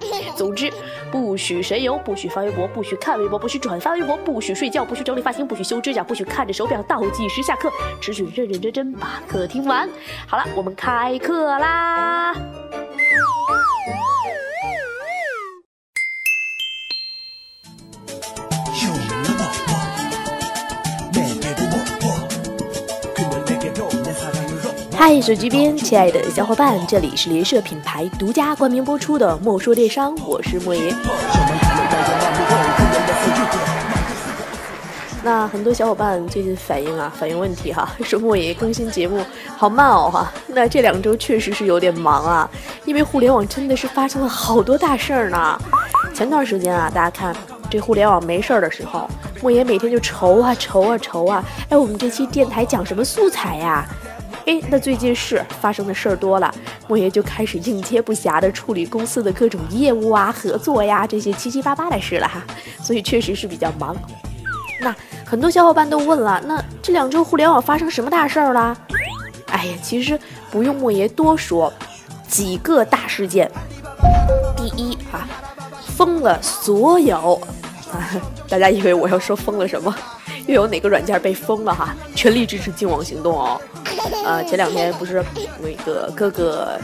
总之，不许神游，不许发微博，不许看微博，不许转发微博，不许睡觉，不许整理发型，不许修指甲，不许看着手表倒计时下课，只许认认真真把课听完。好了，我们开课啦！嗨，手机边，亲爱的小伙伴，这里是联社品牌独家冠名播出的《莫说电商》，我是莫爷。那很多小伙伴最近反映啊，反映问题哈，说莫爷更新节目好慢哦哈。那这两周确实是有点忙啊，因为互联网真的是发生了好多大事儿呢。前段时间啊，大家看这互联网没事儿的时候，莫爷每天就愁啊愁啊愁啊，哎，我们这期电台讲什么素材呀？哎，那最近是发生的事儿多了，莫爷就开始应接不暇的处理公司的各种业务啊、合作呀这些七七八八的事了哈，所以确实是比较忙。那很多小伙伴都问了，那这两周互联网发生什么大事儿了？哎呀，其实不用莫爷多说，几个大事件。第一啊，封了所有啊，大家以为我要说封了什么？又有哪个软件被封了哈？全力支持净网行动哦。呃，前两天不是那个各个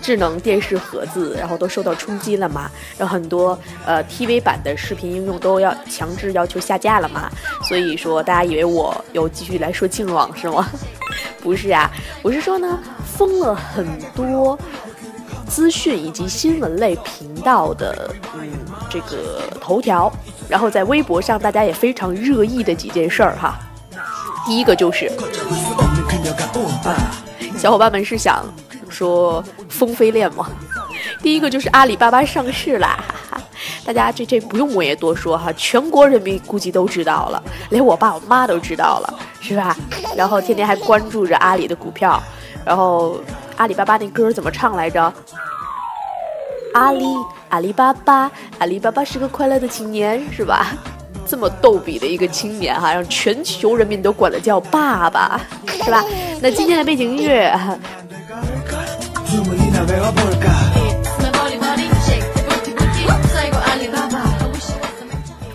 智能电视盒子，然后都受到冲击了嘛？然后很多呃 TV 版的视频应用都要强制要求下架了嘛？所以说大家以为我又继续来说净网是吗？不是啊，我是说呢，封了很多资讯以及新闻类频道的嗯这个头条，然后在微博上大家也非常热议的几件事儿哈。第一个就是。小伙伴们是想说风飞恋吗？第一个就是阿里巴巴上市啦，大家这这不用我也多说哈，全国人民估计都知道了，连我爸我妈都知道了，是吧？然后天天还关注着阿里的股票，然后阿里巴巴那歌怎么唱来着？阿里阿里巴巴，阿里巴巴是个快乐的青年，是吧？这么逗比的一个青年哈，让全球人民都管他叫爸爸，是吧？那今天的背景音乐，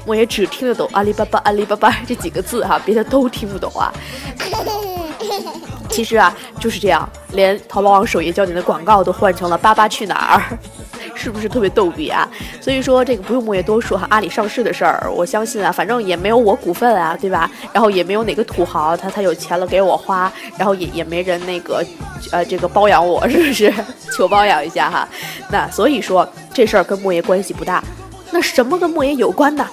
我也只听得懂阿里巴巴阿里巴巴这几个字哈，别的都听不懂啊。其实啊，就是这样，连淘宝网首页交你的广告都换成了“爸爸去哪儿”。是不是特别逗比啊？所以说这个不用莫言多说哈，阿里上市的事儿，我相信啊，反正也没有我股份啊，对吧？然后也没有哪个土豪他他有钱了给我花，然后也也没人那个，呃，这个包养我，是不是？求包养一下哈。那所以说这事儿跟莫言关系不大。那什么跟莫言有关呢？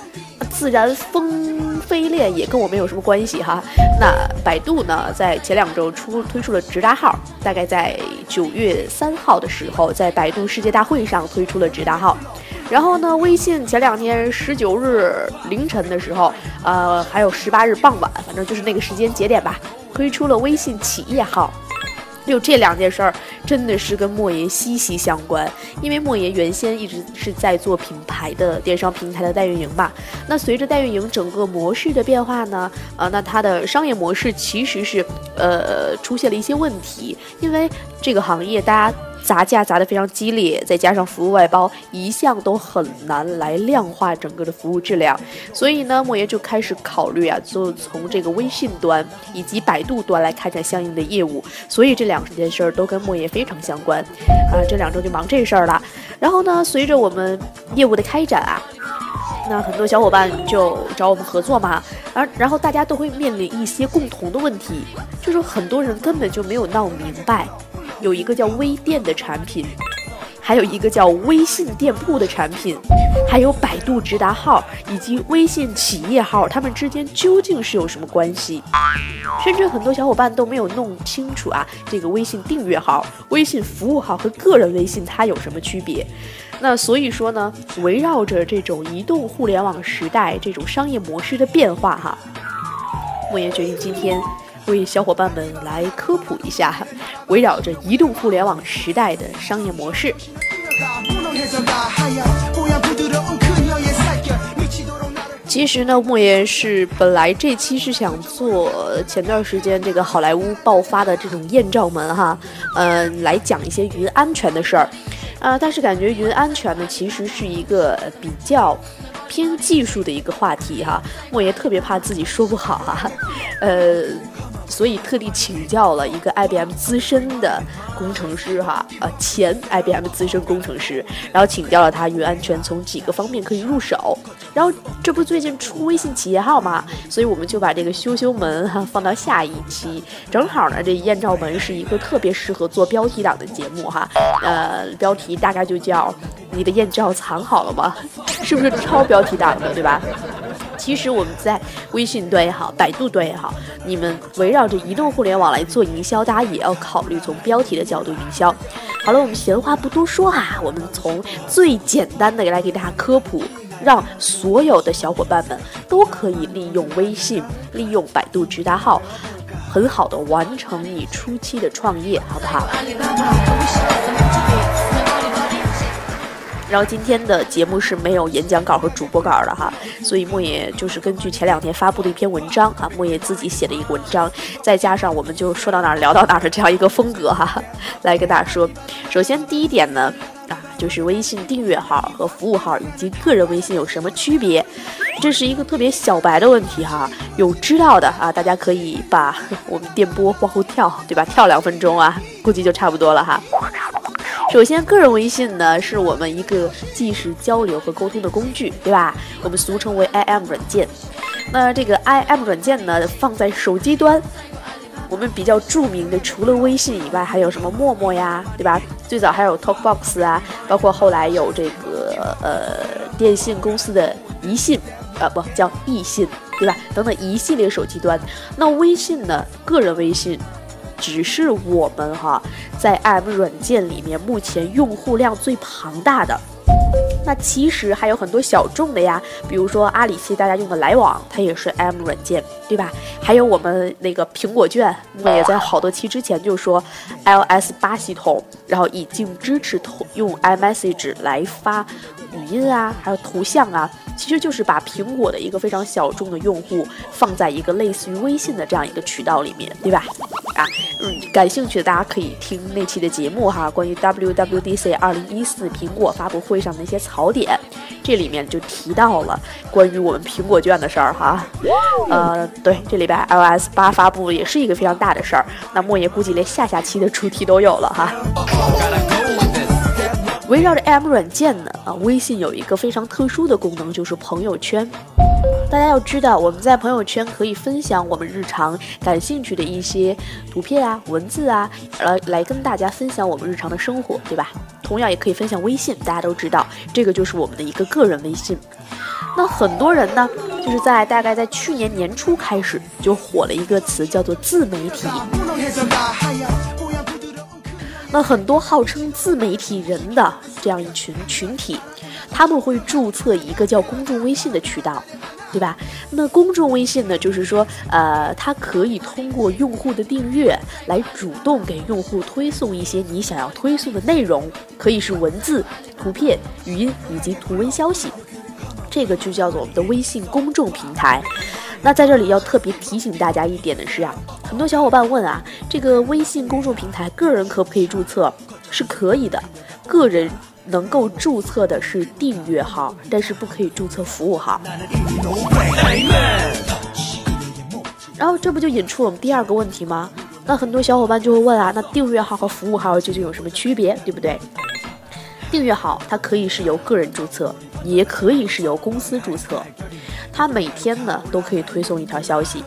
自然风飞链也跟我们有什么关系哈？那百度呢，在前两周出推出了直达号，大概在九月三号的时候，在百度世界大会上推出了直达号。然后呢，微信前两天十九日凌晨的时候，呃，还有十八日傍晚，反正就是那个时间节点吧，推出了微信企业号。就这两件事儿，真的是跟莫言息息相关。因为莫言原先一直是在做品牌的电商平台的代运营吧。那随着代运营整个模式的变化呢，呃，那它的商业模式其实是呃出现了一些问题。因为这个行业大家。砸价砸得非常激烈，再加上服务外包，一向都很难来量化整个的服务质量。所以呢，莫言就开始考虑啊，就从这个微信端以及百度端来开展相应的业务。所以这两件事儿都跟莫言非常相关啊。这两周就忙这事儿了。然后呢，随着我们业务的开展啊，那很多小伙伴就找我们合作嘛。而然后大家都会面临一些共同的问题，就是很多人根本就没有闹明白。有一个叫微店的产品，还有一个叫微信店铺的产品，还有百度直达号以及微信企业号，它们之间究竟是有什么关系？甚至很多小伙伴都没有弄清楚啊，这个微信订阅号、微信服务号和个人微信它有什么区别？那所以说呢，围绕着这种移动互联网时代这种商业模式的变化哈，莫言决定今天为小伙伴们来科普一下，围绕着移动互联网时代的商业模式。其实呢，莫言是本来这期是想做前段时间这个好莱坞爆发的这种艳照门哈，嗯，来讲一些云安全的事儿，啊，但是感觉云安全呢，其实是一个比较偏技术的一个话题哈，莫言特别怕自己说不好哈，呃。所以特地请教了一个 IBM 资深的工程师哈，呃，前 IBM 资深工程师，然后请教了他云安全从几个方面可以入手。然后这不最近出微信企业号嘛？所以我们就把这个羞羞门哈放到下一期，正好呢，这艳照门是一个特别适合做标题党的节目哈。呃，标题大概就叫你的艳照藏好了吗？是不是超标题党的，对吧？其实我们在微信端也好，百度端也好，你们围绕着移动互联网来做营销，大家也要考虑从标题的角度营销。好了，我们闲话不多说哈，我们从最简单的来给大家科普。让所有的小伙伴们都可以利用微信、利用百度直达号，很好的完成你初期的创业，好不好？然后今天的节目是没有演讲稿和主播稿的哈，所以莫野就是根据前两天发布的一篇文章啊，莫野自己写的一个文章，再加上我们就说到哪儿聊到哪儿的这样一个风格哈，来跟大家说。首先第一点呢。啊就是微信订阅号和服务号以及个人微信有什么区别？这是一个特别小白的问题哈，有知道的啊，大家可以把 我们电波往后跳，对吧？跳两分钟啊，估计就差不多了哈。首先，个人微信呢是我们一个即时交流和沟通的工具，对吧？我们俗称为 IM 软件。那这个 IM 软件呢，放在手机端。我们比较著名的，除了微信以外，还有什么陌陌呀，对吧？最早还有 TalkBox 啊，包括后来有这个呃电信公司的宜信，啊不叫易信，对吧？等等一系列手机端。那微信呢？个人微信，只是我们哈在 IM 软件里面目前用户量最庞大的。那其实还有很多小众的呀，比如说阿里系大家用的来往，它也是 M 软件，对吧？还有我们那个苹果券，我也在好多期之前就说，iOS 八系统，然后已经支持通用 iMessage 来发语音啊，还有图像啊，其实就是把苹果的一个非常小众的用户放在一个类似于微信的这样一个渠道里面，对吧？啊，嗯，感兴趣的大家可以听那期的节目哈，关于 WWDC 二零一四苹果发布会上的一些槽点，这里面就提到了关于我们苹果券的事儿哈。呃，对，这礼拜 iOS 八发布也是一个非常大的事儿，那莫言估计连下下期的主题都有了哈。围绕着 M 软件呢，啊，微信有一个非常特殊的功能，就是朋友圈。大家要知道，我们在朋友圈可以分享我们日常感兴趣的一些图片啊、文字啊，来来跟大家分享我们日常的生活，对吧？同样也可以分享微信，大家都知道，这个就是我们的一个个人微信。那很多人呢，就是在大概在去年年初开始就火了一个词，叫做自媒体。那很多号称自媒体人的这样一群群体，他们会注册一个叫公众微信的渠道。对吧？那公众微信呢？就是说，呃，它可以通过用户的订阅来主动给用户推送一些你想要推送的内容，可以是文字、图片、语音以及图文消息。这个就叫做我们的微信公众平台。那在这里要特别提醒大家一点的是啊，很多小伙伴问啊，这个微信公众平台个人可不可以注册？是可以的，个人。能够注册的是订阅号，但是不可以注册服务号。然后这不就引出我们第二个问题吗？那很多小伙伴就会问啊，那订阅号和服务号究竟有什么区别，对不对？订阅号它可以是由个人注册，也可以是由公司注册，它每天呢都可以推送一条消息。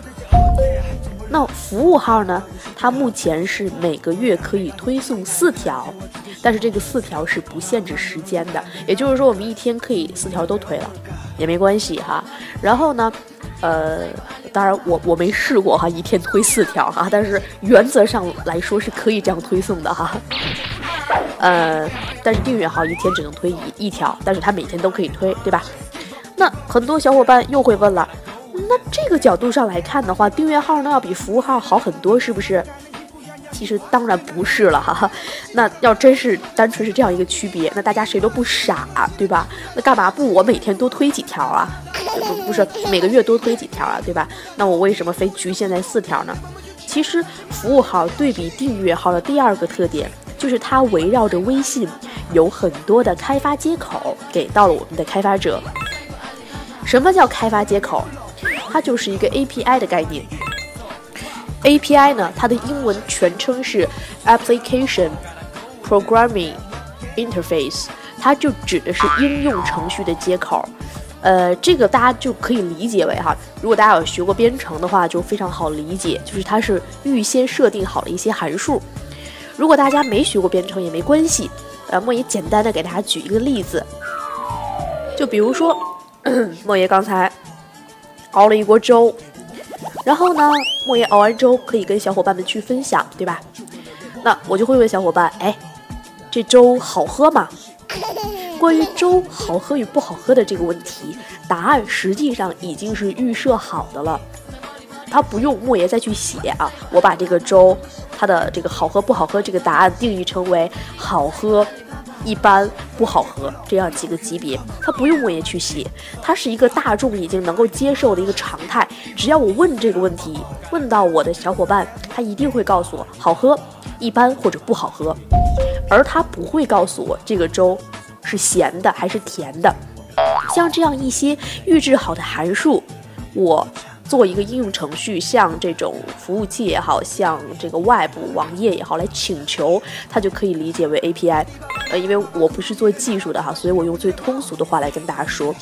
那服务号呢？它目前是每个月可以推送四条，但是这个四条是不限制时间的，也就是说我们一天可以四条都推了，也没关系哈。然后呢，呃，当然我我没试过哈，一天推四条哈，但是原则上来说是可以这样推送的哈。呃，但是订阅号一天只能推一一条，但是它每天都可以推，对吧？那很多小伙伴又会问了，那这个角度上来看的话，订阅号呢要比服务号好很多，是不是？其实当然不是了哈哈，那要真是单纯是这样一个区别，那大家谁都不傻，对吧？那干嘛不我每天多推几条啊？不不是每个月多推几条啊，对吧？那我为什么非局限在四条呢？其实服务号对比订阅号的第二个特点，就是它围绕着微信有很多的开发接口给到了我们的开发者。什么叫开发接口？它就是一个 API 的概念。API 呢，它的英文全称是 Application Programming Interface，它就指的是应用程序的接口。呃，这个大家就可以理解为哈，如果大家有学过编程的话，就非常好理解，就是它是预先设定好了一些函数。如果大家没学过编程也没关系，呃，莫言简单的给大家举一个例子，就比如说，莫爷刚才熬了一锅粥。然后呢，莫爷熬完粥可以跟小伙伴们去分享，对吧？那我就会问小伙伴，哎，这粥好喝吗？关于粥好喝与不好喝的这个问题，答案实际上已经是预设好的了，他不用莫爷再去写啊。我把这个粥它的这个好喝不好喝这个答案定义成为好喝。一般不好喝，这样几个级别，它不用我也去写，它是一个大众已经能够接受的一个常态。只要我问这个问题，问到我的小伙伴，他一定会告诉我好喝、一般或者不好喝，而他不会告诉我这个粥是咸的还是甜的。像这样一些预制好的函数，我。做一个应用程序，像这种服务器也好像这个外部网页也好，来请求它就可以理解为 API。呃，因为我不是做技术的哈，所以我用最通俗的话来跟大家说。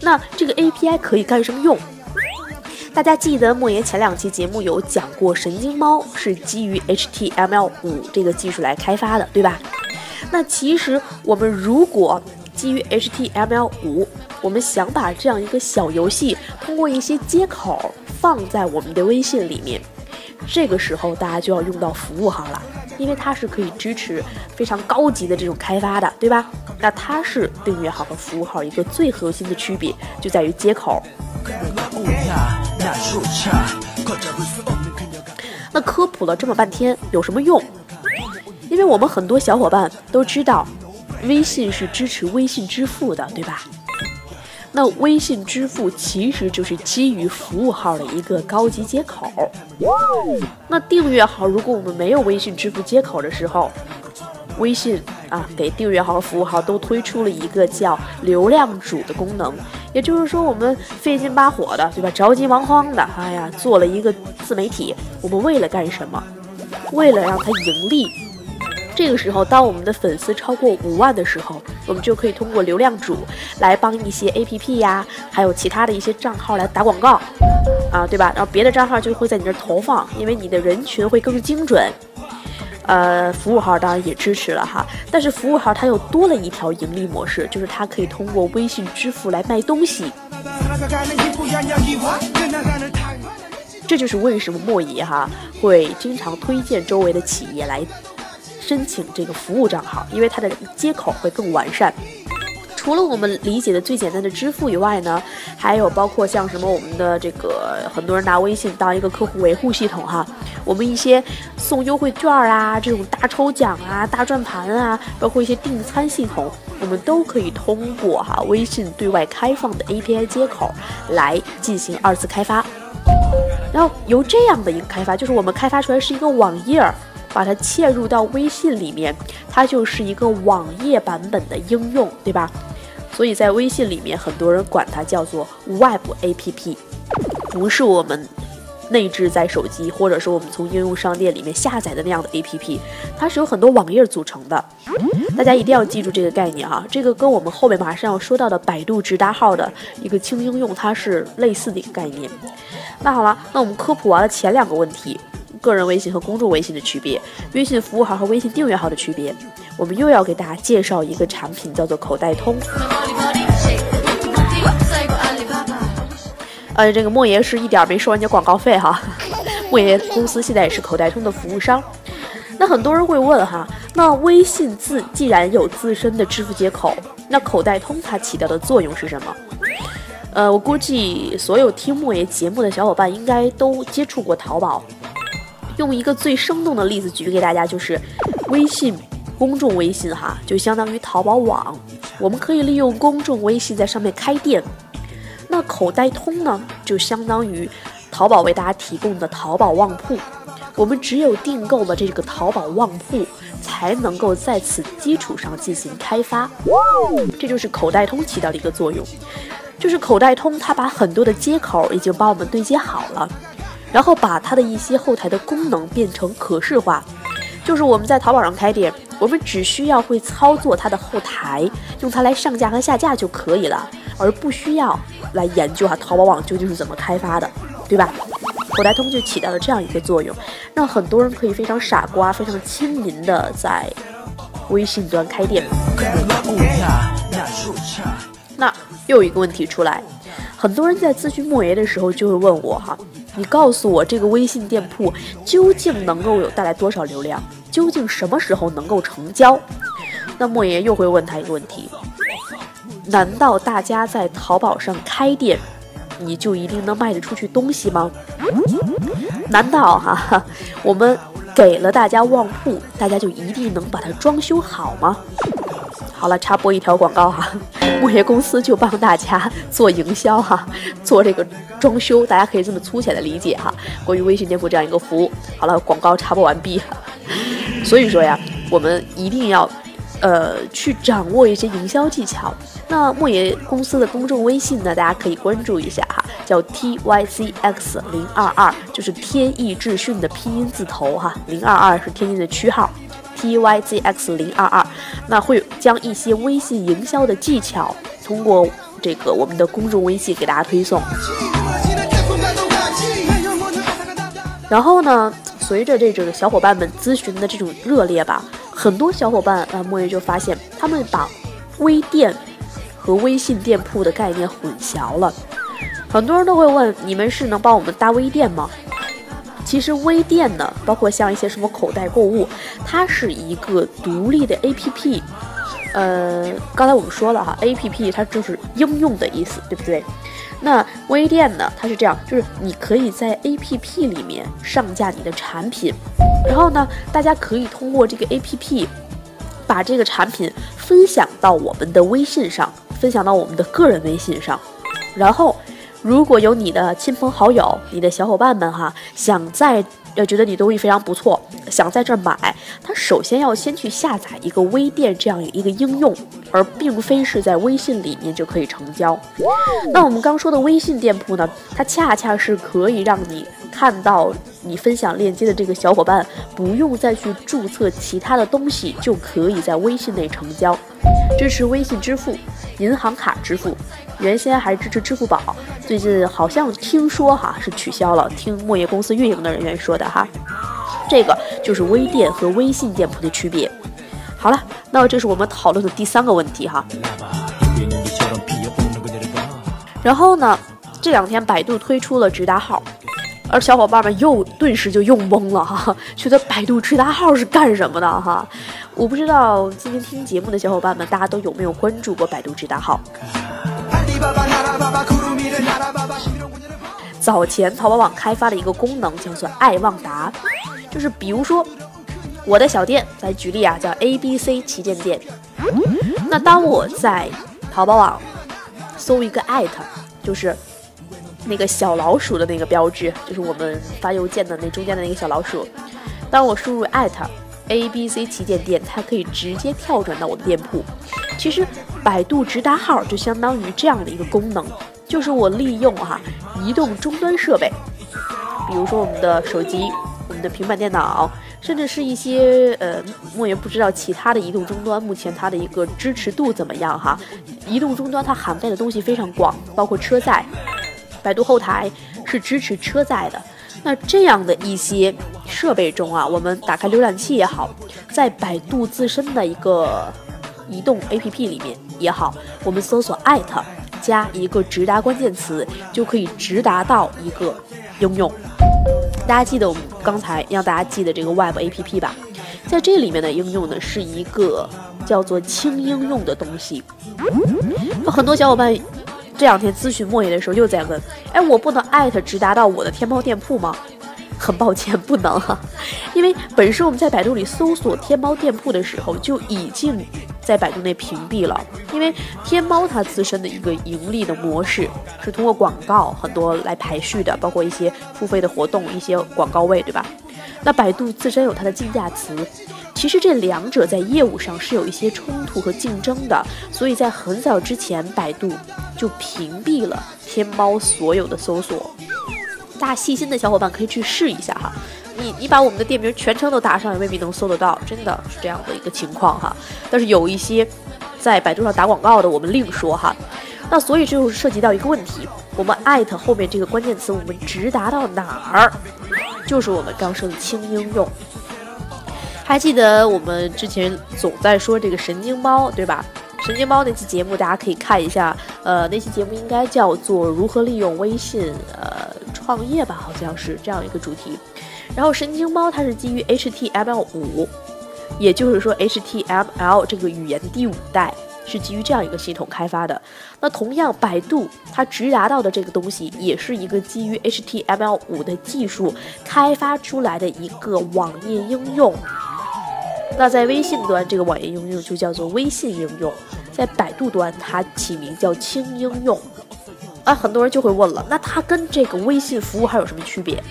那这个 API 可以干什么用？大家记得莫言前两期节目有讲过，神经猫是基于 HTML5 这个技术来开发的，对吧？那其实我们如果基于 HTML5，我们想把这样一个小游戏通过一些接口放在我们的微信里面，这个时候大家就要用到服务号了，因为它是可以支持非常高级的这种开发的，对吧？那它是订阅号和服务号一个最核心的区别，就在于接口。那科普了这么半天有什么用？因为我们很多小伙伴都知道。微信是支持微信支付的，对吧？那微信支付其实就是基于服务号的一个高级接口。那订阅号，如果我们没有微信支付接口的时候，微信啊给订阅号和服务号都推出了一个叫流量主的功能，也就是说我们费劲巴火的，对吧？着急忙慌的，哎呀，做了一个自媒体，我们为了干什么？为了让它盈利。这个时候，当我们的粉丝超过五万的时候，我们就可以通过流量主来帮一些 APP 呀，还有其他的一些账号来打广告，啊，对吧？然后别的账号就会在你这投放，因为你的人群会更精准。呃，服务号当然也支持了哈，但是服务号它又多了一条盈利模式，就是它可以通过微信支付来卖东西。这就是为什么莫爷哈会经常推荐周围的企业来。申请这个服务账号，因为它的接口会更完善。除了我们理解的最简单的支付以外呢，还有包括像什么我们的这个很多人拿微信当一个客户维护系统哈，我们一些送优惠券啊，这种大抽奖啊、大转盘啊，包括一些订餐系统，我们都可以通过哈微信对外开放的 API 接口来进行二次开发。然后由这样的一个开发，就是我们开发出来是一个网页儿。把它嵌入到微信里面，它就是一个网页版本的应用，对吧？所以在微信里面，很多人管它叫做 Web APP，不是我们内置在手机或者是我们从应用商店里面下载的那样的 APP，它是由很多网页组成的。大家一定要记住这个概念哈，这个跟我们后面马上要说到的百度直达号的一个轻应用，它是类似的一个概念。那好了，那我们科普完了前两个问题。个人微信和公众微信的区别，微信服务号和微信订阅号的区别，我们又要给大家介绍一个产品，叫做口袋通。呃，这个莫爷是一点没收人家广告费哈，莫爷公司现在也是口袋通的服务商。那很多人会问哈，那微信自既然有自身的支付接口，那口袋通它起到的作用是什么？呃，我估计所有听莫言节目的小伙伴应该都接触过淘宝。用一个最生动的例子举给大家，就是微信公众微信哈，就相当于淘宝网。我们可以利用公众微信在上面开店。那口袋通呢，就相当于淘宝为大家提供的淘宝旺铺。我们只有订购了这个淘宝旺铺，才能够在此基础上进行开发。这就是口袋通起到的一个作用。就是口袋通，它把很多的接口已经帮我们对接好了，然后把它的一些后台的功能变成可视化。就是我们在淘宝上开店，我们只需要会操作它的后台，用它来上架和下架就可以了，而不需要来研究啊淘宝网究竟是怎么开发的，对吧？口袋通就起到了这样一个作用，让很多人可以非常傻瓜、非常亲民的在微信端开店。那又有一个问题出来，很多人在咨询莫爷的时候就会问我哈，你告诉我这个微信店铺究竟能够有带来多少流量？究竟什么时候能够成交？那莫爷又会问他一个问题：难道大家在淘宝上开店，你就一定能卖得出去东西吗？难道哈我们给了大家旺铺，大家就一定能把它装修好吗？好了，插播一条广告哈，木爷公司就帮大家做营销哈，做这个装修，大家可以这么粗浅的理解哈。关于微信店铺这样一个服务，好了，广告插播完毕。所以说呀，我们一定要，呃，去掌握一些营销技巧。那莫爷公司的公众微信呢，大家可以关注一下哈，叫 T Y C X 零二二，就是天意智讯的拼音字头哈，零二二是天津的区号。T Y Z X 零二二，那会将一些微信营销的技巧通过这个我们的公众微信给大家推送。然后呢，随着这个小伙伴们咨询的这种热烈吧，很多小伙伴啊，莫言就发现他们把微店和微信店铺的概念混淆了。很多人都会问：你们是能帮我们搭微店吗？其实微店呢，包括像一些什么口袋购物，它是一个独立的 APP。呃，刚才我们说了哈，APP 它就是应用的意思，对不对？那微店呢，它是这样，就是你可以在 APP 里面上架你的产品，然后呢，大家可以通过这个 APP 把这个产品分享到我们的微信上，分享到我们的个人微信上，然后。如果有你的亲朋好友、你的小伙伴们哈，想在呃觉得你东西非常不错，想在这儿买，他首先要先去下载一个微店这样一个应用，而并非是在微信里面就可以成交。那我们刚说的微信店铺呢，它恰恰是可以让你看到你分享链接的这个小伙伴，不用再去注册其他的东西，就可以在微信内成交。支持微信支付、银行卡支付，原先还支持支付宝，最近好像听说哈是取消了。听莫言公司运营的人员说的哈，这个就是微店和微信店铺的区别。好了，那这是我们讨论的第三个问题哈。然后呢，这两天百度推出了直达号。而小伙伴们又顿时就用懵了哈，觉得百度直达号是干什么的哈？我不知道今天听节目的小伙伴们，大家都有没有关注过百度直达号？早前淘宝网开发的一个功能叫做爱旺达，就是比如说我的小店，来举例啊，叫 A B C 旗舰店。那当我在淘宝网搜一个艾特，就是。那个小老鼠的那个标志，就是我们发邮件的那中间的那个小老鼠。当我输入艾特 @ABC 旗舰店，它可以直接跳转到我的店铺。其实百度直达号就相当于这样的一个功能，就是我利用哈移动终端设备，比如说我们的手机、我们的平板电脑，甚至是一些呃，我也不知道其他的移动终端目前它的一个支持度怎么样哈。移动终端它涵盖的东西非常广，包括车载。百度后台是支持车载的，那这样的一些设备中啊，我们打开浏览器也好，在百度自身的一个移动 APP 里面也好，我们搜索艾特加一个直达关键词，就可以直达到一个应用。大家记得我们刚才让大家记得这个 Web APP 吧？在这里面的应用呢，是一个叫做轻应用的东西。很多小伙伴这两天咨询莫爷的时候又在问：哎，我不能艾特直达到我的天猫店铺吗？很抱歉，不能哈，因为本身我们在百度里搜索天猫店铺的时候，就已经在百度内屏蔽了。因为天猫它自身的一个盈利的模式是通过广告很多来排序的，包括一些付费的活动、一些广告位，对吧？那百度自身有它的竞价词，其实这两者在业务上是有一些冲突和竞争的，所以在很早之前，百度就屏蔽了天猫所有的搜索。大细心的小伙伴可以去试一下哈，你你把我们的店名全称都打上，也未必能搜得到，真的是这样的一个情况哈。但是有一些在百度上打广告的，我们另说哈。那所以这就涉及到一个问题，我们艾特后面这个关键词，我们直达到哪儿？就是我们刚说的轻应用。还记得我们之前总在说这个神经猫，对吧？神经猫那期节目大家可以看一下，呃，那期节目应该叫做如何利用微信，呃。创业吧，好像是这样一个主题。然后神经猫它是基于 HTML 五，也就是说 HTML 这个语言第五代是基于这样一个系统开发的。那同样，百度它直达到的这个东西也是一个基于 HTML 五的技术开发出来的一个网页应用。那在微信端，这个网页应用就叫做微信应用；在百度端，它起名叫轻应用。啊，很多人就会问了，那它跟这个微信服务还有什么区别？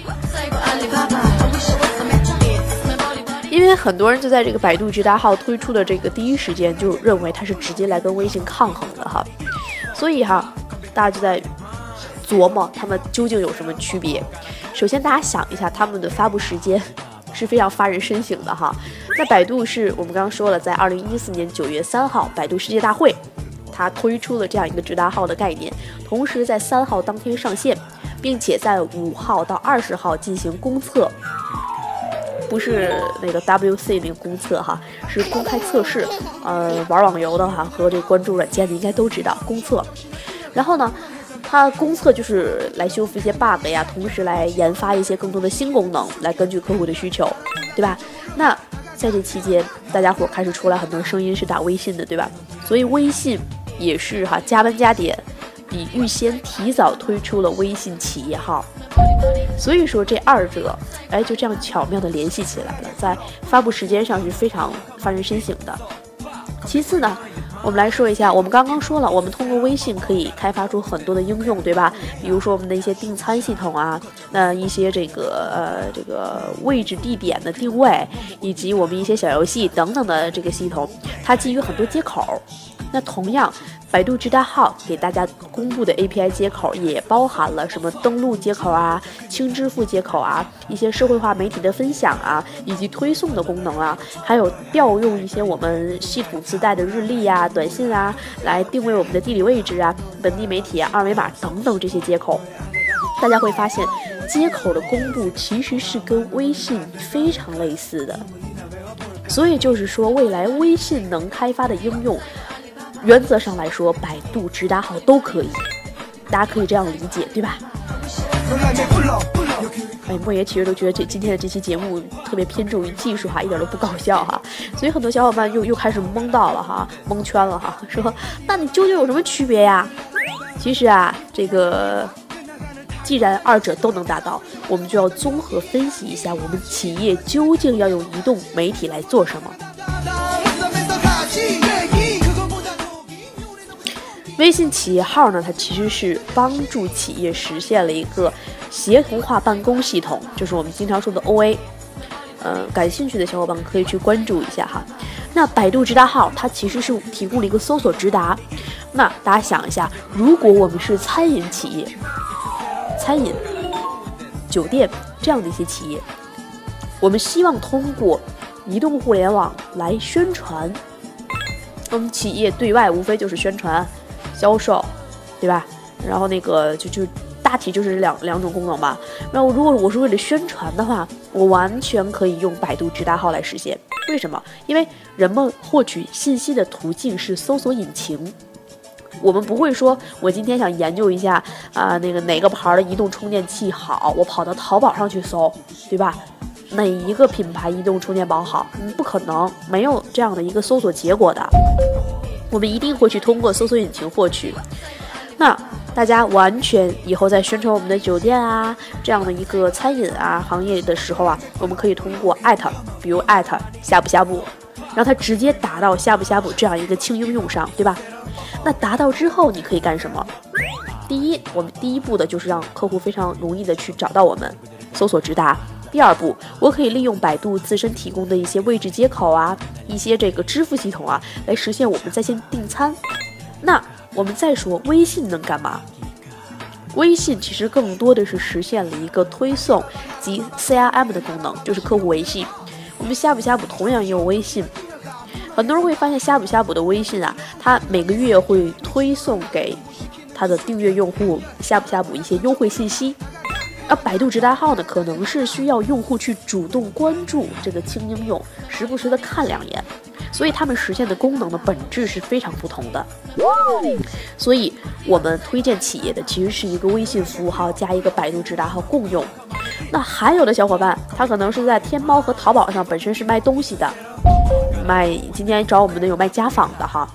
因为很多人就在这个百度直达号推出的这个第一时间就认为它是直接来跟微信抗衡的哈，所以哈，大家就在琢磨他们究竟有什么区别。首先，大家想一下，他们的发布时间是非常发人深省的哈。那百度是我们刚刚说了，在二零一四年九月三号，百度世界大会。它推出了这样一个直达号的概念，同时在三号当天上线，并且在五号到二十号进行公测，不是那个 WC 那个公测哈，是公开测试。呃，玩网游的哈和这关注软件的应该都知道公测。然后呢，它公测就是来修复一些 bug 呀，同时来研发一些更多的新功能，来根据客户的需求，对吧？那在这期间，大家伙开始出来很多声音是打微信的，对吧？所以微信。也是哈，加班加点，比预先提早推出了微信企业号，所以说这二者，哎，就这样巧妙的联系起来了，在发布时间上是非常发人深省的。其次呢，我们来说一下，我们刚刚说了，我们通过微信可以开发出很多的应用，对吧？比如说我们的一些订餐系统啊，那一些这个呃这个位置地点的定位，以及我们一些小游戏等等的这个系统，它基于很多接口。那同样，百度直达号给大家公布的 API 接口也包含了什么登录接口啊、轻支付接口啊、一些社会化媒体的分享啊，以及推送的功能啊，还有调用一些我们系统自带的日历啊、短信啊，来定位我们的地理位置啊、本地媒体啊、二维码等等这些接口。大家会发现，接口的公布其实是跟微信非常类似的，所以就是说，未来微信能开发的应用。原则上来说，百度直达号都可以，大家可以这样理解，对吧？哎，莫言其实都觉得这今天的这期节目特别偏重于技术哈，一点都不搞笑哈，所以很多小伙伴又又开始懵到了哈，蒙圈了哈，说那你究竟有什么区别呀？其实啊，这个既然二者都能达到，我们就要综合分析一下，我们企业究竟要用移动媒体来做什么。微信企业号呢，它其实是帮助企业实现了一个协同化办公系统，就是我们经常说的 OA。嗯，感兴趣的小伙伴可以去关注一下哈。那百度直达号它其实是提供了一个搜索直达。那大家想一下，如果我们是餐饮企业、餐饮、酒店这样的一些企业，我们希望通过移动互联网来宣传，我们企业对外无非就是宣传。销售，对吧？然后那个就就大体就是两两种功能吧。那如果我是为了宣传的话，我完全可以用百度直达号来实现。为什么？因为人们获取信息的途径是搜索引擎。我们不会说，我今天想研究一下啊，那个哪个牌的移动充电器好，我跑到淘宝上去搜，对吧？哪一个品牌移动充电宝好？嗯，不可能，没有这样的一个搜索结果的。我们一定会去通过搜索引擎获取。那大家完全以后在宣传我们的酒店啊这样的一个餐饮啊行业的时候啊，我们可以通过艾特，比如艾特呷哺呷哺，让它直接打到呷哺呷哺这样一个轻应用上，对吧？那达到之后，你可以干什么？第一，我们第一步的就是让客户非常容易的去找到我们，搜索直达。第二步，我可以利用百度自身提供的一些位置接口啊，一些这个支付系统啊，来实现我们在线订餐。那我们再说微信能干嘛？微信其实更多的是实现了一个推送及 CRM 的功能，就是客户维系。我们呷哺呷哺同样也有微信。很多人会发现呷哺呷哺的微信啊，它每个月会推送给它的订阅用户呷哺呷哺一些优惠信息。而百度直达号呢，可能是需要用户去主动关注这个轻应用，时不时的看两眼，所以他们实现的功能的本质是非常不同的。所以我们推荐企业的其实是一个微信服务号加一个百度直达号共用。那还有的小伙伴，他可能是在天猫和淘宝上本身是卖东西的。卖今天找我们的有卖家纺的哈，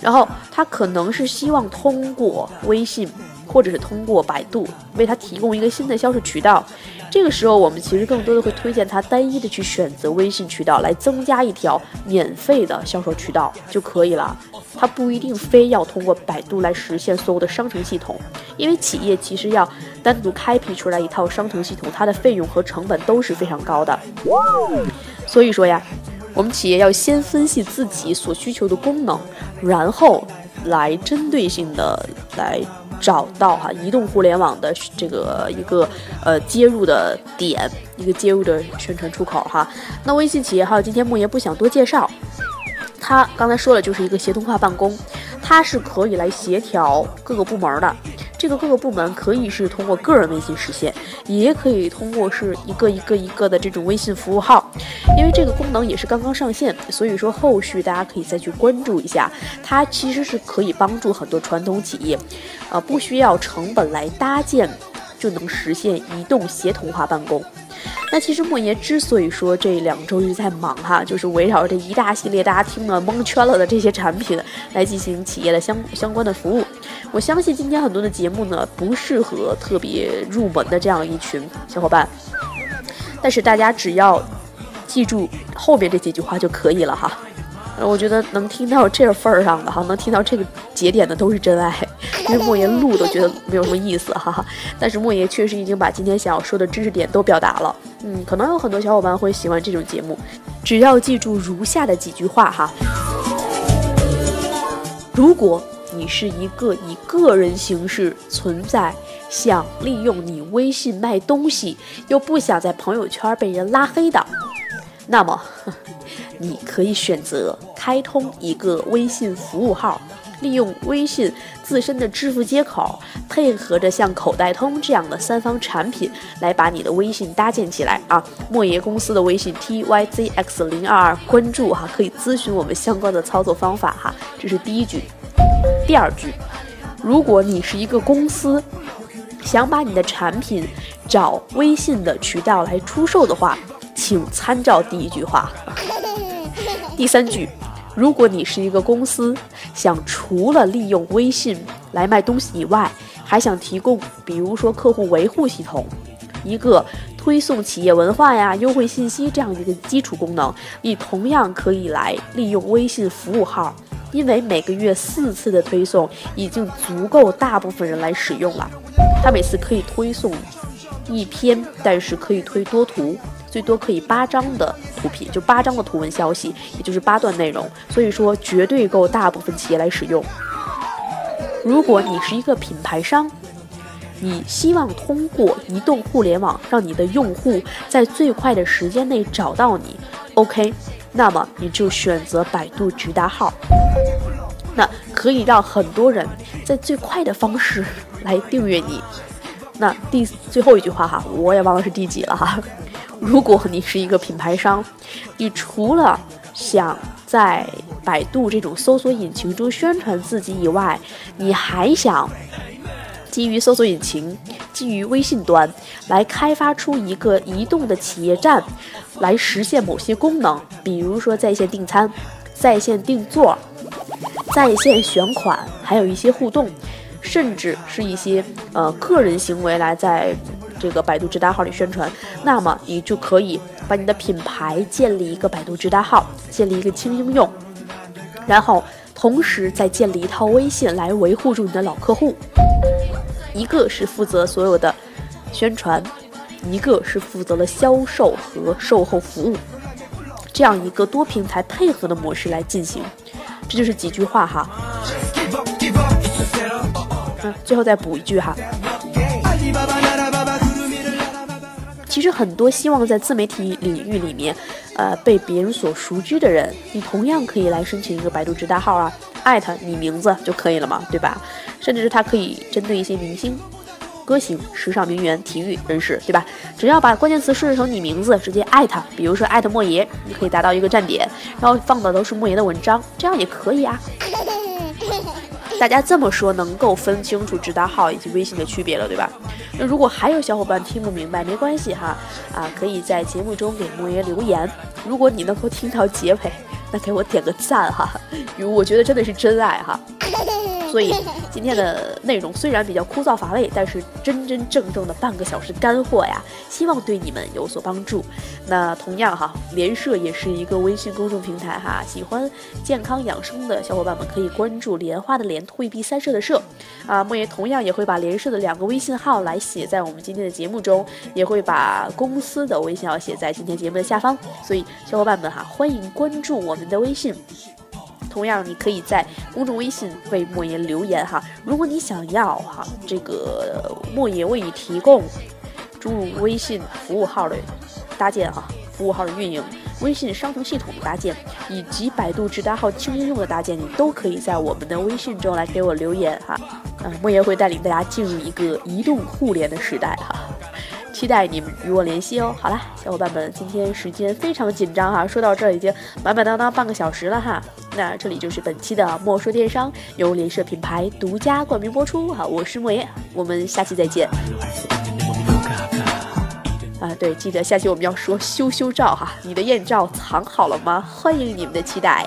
然后他可能是希望通过微信或者是通过百度为他提供一个新的销售渠道，这个时候我们其实更多的会推荐他单一的去选择微信渠道来增加一条免费的销售渠道就可以了，他不一定非要通过百度来实现所有的商城系统，因为企业其实要单独开辟出来一套商城系统，它的费用和成本都是非常高的，所以说呀。我们企业要先分析自己所需求的功能，然后来针对性的来找到哈移动互联网的这个一个呃接入的点，一个接入的宣传出口哈。那微信企业号今天莫言不想多介绍，他刚才说了就是一个协同化办公，它是可以来协调各个部门的。这个各个部门可以是通过个人微信实现，也可以通过是一个一个一个的这种微信服务号，因为这个功能也是刚刚上线，所以说后续大家可以再去关注一下。它其实是可以帮助很多传统企业，呃，不需要成本来搭建，就能实现移动协同化办公。那其实莫言之所以说这两周一直在忙哈，就是围绕这一大系列大家听了蒙圈了的这些产品来进行企业的相相关的服务。我相信今天很多的节目呢，不适合特别入门的这样一群小伙伴，但是大家只要记住后面这几句话就可以了哈。我觉得能听到这份儿上的哈，能听到这个节点的都是真爱，因为莫言录都觉得没有什么意思哈哈。但是莫言确实已经把今天想要说的知识点都表达了，嗯，可能有很多小伙伴会喜欢这种节目，只要记住如下的几句话哈。如果你是一个以个人形式存在，想利用你微信卖东西，又不想在朋友圈被人拉黑的，那么你可以选择开通一个微信服务号，利用微信自身的支付接口，配合着像口袋通这样的三方产品，来把你的微信搭建起来啊！莫爷公司的微信 t y z x 零二二，关注哈，可以咨询我们相关的操作方法哈。这是第一句。第二句，如果你是一个公司，想把你的产品找微信的渠道来出售的话，请参照第一句话。第三句，如果你是一个公司，想除了利用微信来卖东西以外，还想提供，比如说客户维护系统，一个推送企业文化呀、优惠信息这样一个基础功能，你同样可以来利用微信服务号。因为每个月四次的推送已经足够大部分人来使用了，他每次可以推送一篇，但是可以推多图，最多可以八张的图片，就八张的图文消息，也就是八段内容，所以说绝对够大部分企业来使用。如果你是一个品牌商，你希望通过移动互联网让你的用户在最快的时间内找到你，OK，那么你就选择百度直达号。那可以让很多人在最快的方式来订阅你。那第最后一句话哈，我也忘了是第几了哈。如果你是一个品牌商，你除了想在百度这种搜索引擎中宣传自己以外，你还想基于搜索引擎基于微信端来开发出一个移动的企业站，来实现某些功能，比如说在线订餐、在线订座、在线选款，还有一些互动，甚至是一些呃个人行为来在这个百度直达号里宣传。那么你就可以把你的品牌建立一个百度直达号，建立一个轻应用，然后。同时再建立一套微信来维护住你的老客户，一个是负责所有的宣传，一个是负责了销售和售后服务，这样一个多平台配合的模式来进行，这就是几句话哈。嗯，最后再补一句哈。其实很多希望在自媒体领域里面，呃，被别人所熟知的人，你同样可以来申请一个百度直达号啊，艾特你名字就可以了嘛，对吧？甚至是它可以针对一些明星、歌星、时尚名媛、体育人士，对吧？只要把关键词设置成你名字，直接艾特，比如说艾特莫爷，你可以达到一个站点，然后放的都是莫爷的文章，这样也可以啊。大家这么说，能够分清楚直达号以及微信的区别了，对吧？那如果还有小伙伴听不明白，没关系哈，啊，可以在节目中给莫爷留言。如果你能够听到结尾，那给我点个赞哈，我觉得真的是真爱哈。所以今天的内容虽然比较枯燥乏味，但是真真正正的半个小时干货呀，希望对你们有所帮助。那同样哈，联社也是一个微信公众平台哈，喜欢健康养生的小伙伴们可以关注莲花的莲，退避三舍的舍。啊，莫言同样也会把联社的两个微信号来写在我们今天的节目中，也会把公司的微信号写在今天节目的下方。所以小伙伴们哈，欢迎关注我们的微信。同样，你可以在公众微信为莫言留言哈。如果你想要哈，这个莫言为你提供诸如微信服务号的搭建哈，服务号的运营，微信商城系统的搭建，以及百度直达号轻应用的搭建，你都可以在我们的微信中来给我留言哈。嗯，莫言会带领大家进入一个移动互联的时代哈。期待你们与我联系哦。好了，小伙伴们，今天时间非常紧张哈，说到这已经满满当当半个小时了哈。那这里就是本期的莫说电商，由联社品牌独家冠名播出哈。我是莫言，我们下期再见。啊，对，记得下期我们要说羞羞照哈，你的艳照藏好了吗？欢迎你们的期待。